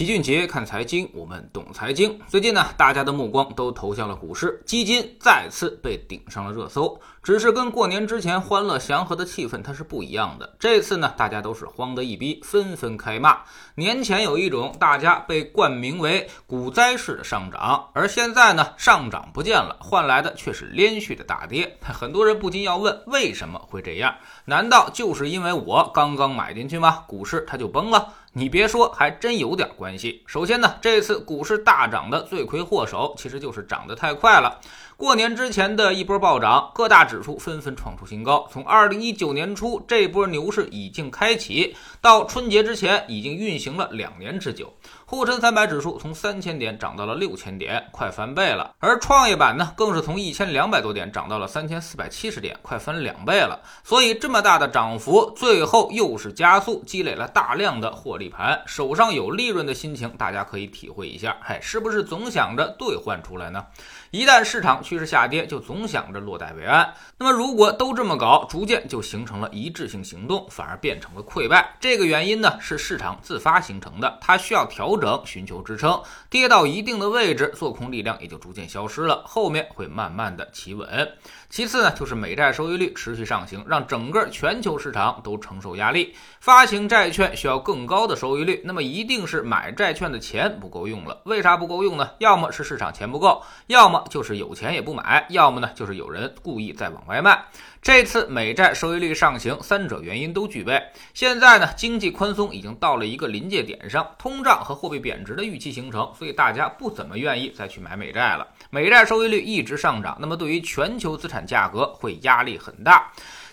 齐俊杰看财经，我们懂财经。最近呢，大家的目光都投向了股市，基金再次被顶上了热搜。只是跟过年之前欢乐祥和的气氛它是不一样的。这次呢，大家都是慌得一逼，纷纷开骂。年前有一种大家被冠名为股灾式的上涨，而现在呢，上涨不见了，换来的却是连续的大跌。很多人不禁要问，为什么会这样？难道就是因为我刚刚买进去吗？股市它就崩了？你别说，还真有点关系。首先呢，这次股市大涨的罪魁祸首，其实就是涨得太快了。过年之前的一波暴涨，各大指数纷纷创出新高。从二零一九年初这波牛市已经开启，到春节之前已经运行了两年之久。沪深三百指数从三千点涨到了六千点，快翻倍了。而创业板呢，更是从一千两百多点涨到了三千四百七十点，快翻两倍了。所以这么大的涨幅，最后又是加速积累了大量的获利盘，手上有利润的心情，大家可以体会一下。嗨，是不是总想着兑换出来呢？一旦市场趋势下跌，就总想着落袋为安。那么如果都这么搞，逐渐就形成了一致性行动，反而变成了溃败。这个原因呢，是市场自发形成的，它需要调调整，寻求支撑。跌到一定的位置，做空力量也就逐渐消失了，后面会慢慢的企稳。其次呢，就是美债收益率持续上行，让整个全球市场都承受压力。发行债券需要更高的收益率，那么一定是买债券的钱不够用了。为啥不够用呢？要么是市场钱不够，要么就是有钱也不买，要么呢就是有人故意在往外卖。这次美债收益率上行，三者原因都具备。现在呢，经济宽松已经到了一个临界点上，通胀和货币贬值的预期形成，所以大家不怎么愿意再去买美债了。美债收益率一直上涨，那么对于全球资产价格会压力很大。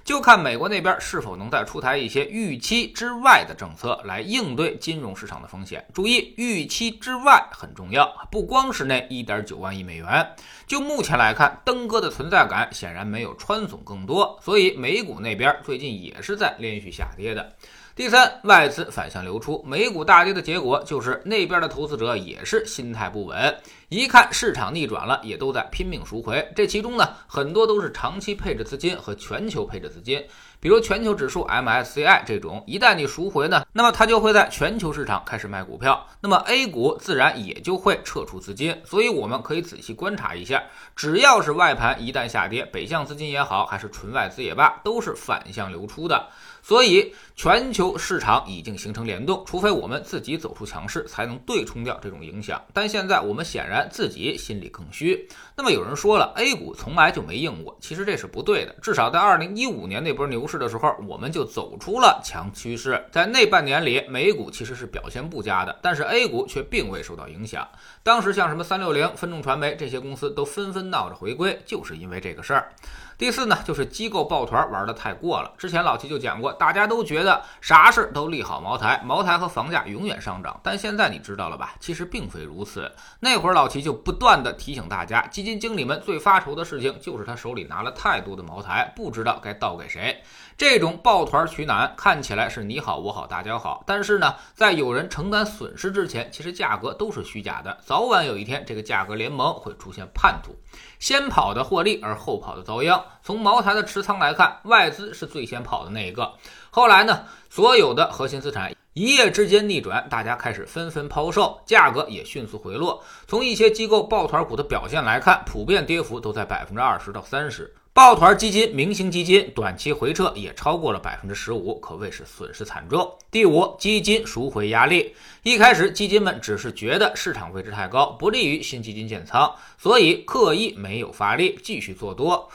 就看美国那边是否能再出台一些预期之外的政策来应对金融市场的风险。注意，预期之外很重要，不光是那一点九万亿美元。就目前来看，登哥的存在感显然没有川总更多，所以美股那边最近也是在连续下跌的。第三，外资反向流出，美股大跌的结果就是那边的投资者也是心态不稳，一看市场逆转了，也都在拼命赎回。这其中呢，很多都是长期配置资金和全球配置资金，比如全球指数 MSCI 这种，一旦你赎回呢，那么它就会在全球市场开始卖股票，那么 A 股自然也就会撤出资金。所以我们可以仔细观察一下，只要是外盘一旦下跌，北向资金也好，还是纯外资也罢，都是反向流出的。所以，全球市场已经形成联动，除非我们自己走出强势，才能对冲掉这种影响。但现在我们显然自己心里更虚。那么有人说了，A 股从来就没硬过，其实这是不对的。至少在二零一五年那波牛市的时候，我们就走出了强趋势。在那半年里，美股其实是表现不佳的，但是 A 股却并未受到影响。当时像什么三六零、分众传媒这些公司都纷纷闹着回归，就是因为这个事儿。第四呢，就是机构抱团玩的太过了。之前老齐就讲过，大家都觉得啥事都利好茅台，茅台和房价永远上涨。但现在你知道了吧？其实并非如此。那会儿老齐就不断的提醒大家，基金经理们最发愁的事情就是他手里拿了太多的茅台，不知道该倒给谁。这种抱团取暖看起来是你好我好大家好，但是呢，在有人承担损失之前，其实价格都是虚假的。早晚有一天，这个价格联盟会出现叛徒，先跑的获利，而后跑的遭殃。从茅台的持仓来看，外资是最先跑的那一个。后来呢，所有的核心资产一夜之间逆转，大家开始纷纷抛售，价格也迅速回落。从一些机构抱团股的表现来看，普遍跌幅都在百分之二十到三十。抱团基金、明星基金短期回撤也超过了百分之十五，可谓是损失惨重。第五，基金赎回压力。一开始，基金们只是觉得市场位置太高，不利于新基金建仓，所以刻意没有发力，继续做多。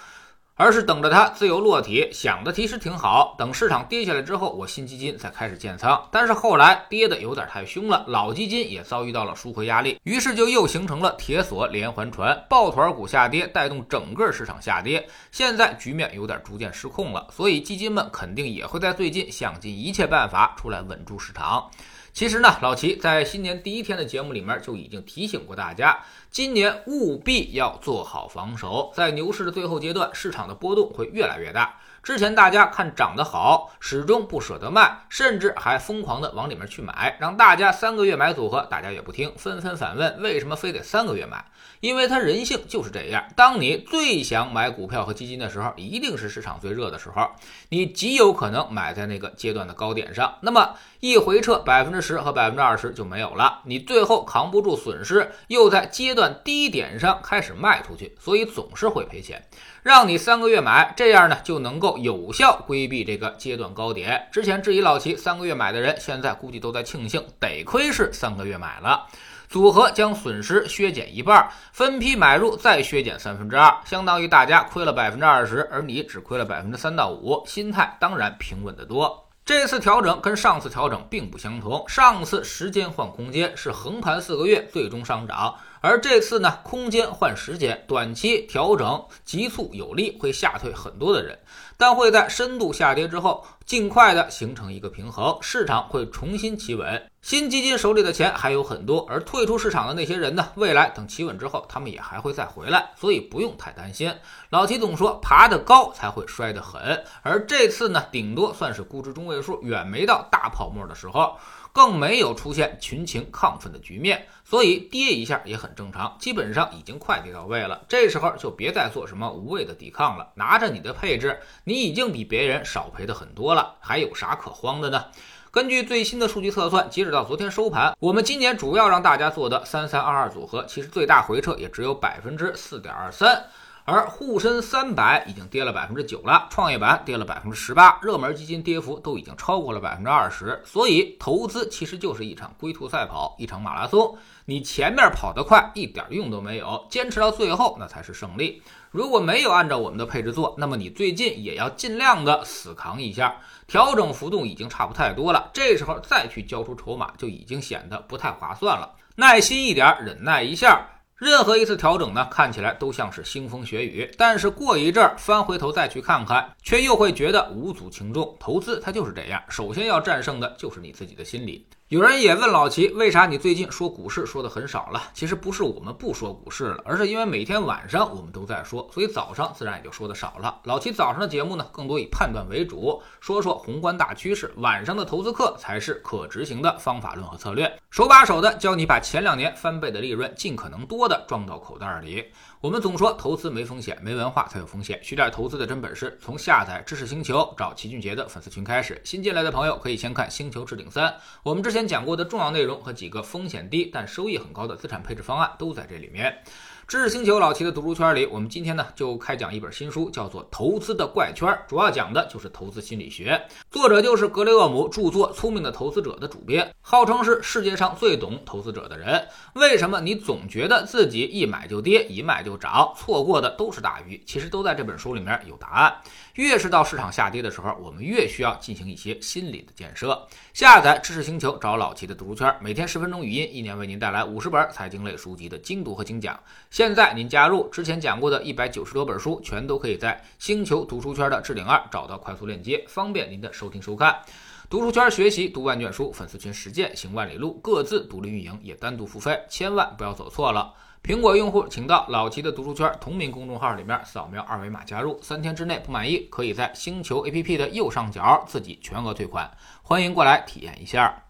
而是等着它自由落体，想的其实挺好。等市场跌下来之后，我新基金才开始建仓。但是后来跌的有点太凶了，老基金也遭遇到了赎回压力，于是就又形成了铁锁连环船，抱团股下跌带动整个市场下跌。现在局面有点逐渐失控了，所以基金们肯定也会在最近想尽一切办法出来稳住市场。其实呢，老齐在新年第一天的节目里面就已经提醒过大家，今年务必要做好防守。在牛市的最后阶段，市场的波动会越来越大。之前大家看涨得好，始终不舍得卖，甚至还疯狂的往里面去买，让大家三个月买组合，大家也不听，纷纷反问为什么非得三个月买？因为它人性就是这样，当你最想买股票和基金的时候，一定是市场最热的时候，你极有可能买在那个阶段的高点上，那么一回撤百分之十和百分之二十就没有了，你最后扛不住损失，又在阶段低点上开始卖出去，所以总是会赔钱。让你三个月买，这样呢就能够有效规避这个阶段高点。之前质疑老齐三个月买的人，现在估计都在庆幸，得亏是三个月买了。组合将损失削减一半，分批买入再削减三分之二，相当于大家亏了百分之二十，而你只亏了百分之三到五，心态当然平稳得多。这次调整跟上次调整并不相同，上次时间换空间是横盘四个月最终上涨，而这次呢空间换时间，短期调整急促有力，会吓退很多的人。但会在深度下跌之后，尽快的形成一个平衡，市场会重新企稳。新基金手里的钱还有很多，而退出市场的那些人呢？未来等企稳之后，他们也还会再回来，所以不用太担心。老齐总说，爬得高才会摔得狠，而这次呢，顶多算是估值中位数，远没到大泡沫的时候。更没有出现群情亢奋的局面，所以跌一下也很正常，基本上已经快跌到位了。这时候就别再做什么无谓的抵抗了，拿着你的配置，你已经比别人少赔的很多了，还有啥可慌的呢？根据最新的数据测算，截止到昨天收盘，我们今年主要让大家做的三三二二组合，其实最大回撤也只有百分之四点二三。而沪深三百已经跌了百分之九了，创业板跌了百分之十八，热门基金跌幅都已经超过了百分之二十。所以投资其实就是一场龟兔赛跑，一场马拉松。你前面跑得快一点用都没有，坚持到最后那才是胜利。如果没有按照我们的配置做，那么你最近也要尽量的死扛一下。调整幅度已经差不太多了，这时候再去交出筹码就已经显得不太划算了。耐心一点，忍耐一下。任何一次调整呢，看起来都像是腥风血雨，但是过一阵儿翻回头再去看看，却又会觉得无足轻重。投资它就是这样，首先要战胜的就是你自己的心理。有人也问老齐，为啥你最近说股市说的很少了？其实不是我们不说股市了，而是因为每天晚上我们都在说，所以早上自然也就说的少了。老齐早上的节目呢，更多以判断为主，说说宏观大趋势；晚上的投资课才是可执行的方法论和策略，手把手的教你把前两年翻倍的利润尽可能多的装到口袋里。我们总说投资没风险，没文化才有风险。学点投资的真本事，从下载知识星球找齐俊杰的粉丝群开始。新进来的朋友可以先看《星球置顶三》，我们之前讲过的重要内容和几个风险低但收益很高的资产配置方案都在这里面。知识星球老齐的读书圈里，我们今天呢就开讲一本新书，叫做《投资的怪圈》，主要讲的就是投资心理学。作者就是格雷厄姆著作《聪明的投资者》的主编，号称是世界上最懂投资者的人。为什么你总觉得自己一买就跌，一卖就涨，错过的都是大鱼？其实都在这本书里面有答案。越是到市场下跌的时候，我们越需要进行一些心理的建设。下载知识星球，找老齐的读书圈，每天十分钟语音，一年为您带来五十本财经类书籍的精读和精讲。现在您加入之前讲过的一百九十多本书，全都可以在星球读书圈的置顶二找到快速链接，方便您的收听收看。读书圈学习读万卷书，粉丝群实践行万里路，各自独立运营也单独付费，千万不要走错了。苹果用户请到老齐的读书圈同名公众号里面扫描二维码加入，三天之内不满意，可以在星球 APP 的右上角自己全额退款，欢迎过来体验一下。